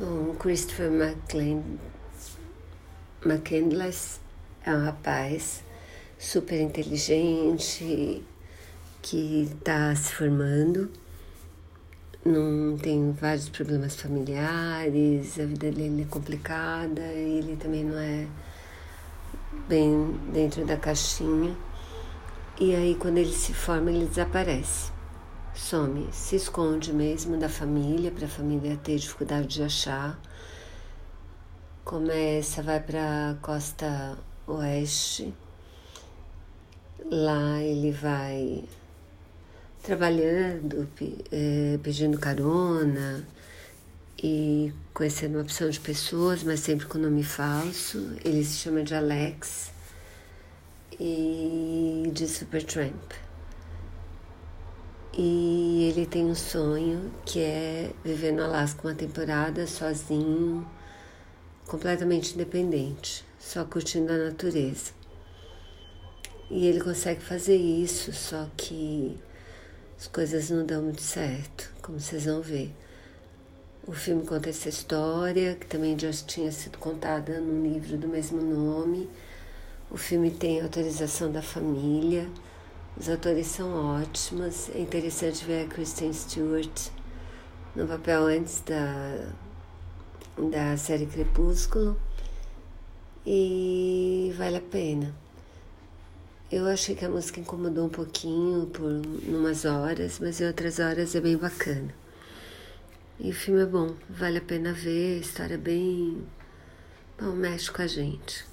Bom, Christopher McCandless é um rapaz super inteligente que está se formando, não tem vários problemas familiares, a vida dele é complicada, ele também não é bem dentro da caixinha. E aí quando ele se forma, ele desaparece. Some, se esconde mesmo da família, para a família ter dificuldade de achar. Começa, vai para a costa oeste. Lá ele vai trabalhando, é, pedindo carona e conhecendo uma opção de pessoas, mas sempre com nome falso. Ele se chama de Alex e de Supertramp. E ele tem um sonho que é viver no Alasca uma temporada sozinho, completamente independente, só curtindo a natureza. E ele consegue fazer isso, só que as coisas não dão muito certo, como vocês vão ver. O filme conta essa história, que também já tinha sido contada num livro do mesmo nome. O filme tem autorização da família, os atores são ótimos. É interessante ver a Kristen Stewart no papel antes da, da série Crepúsculo e vale a pena. Eu achei que a música incomodou um pouquinho por umas horas, mas em outras horas é bem bacana. E o filme é bom, vale a pena ver, a história é bem. Bom, mexe com a gente.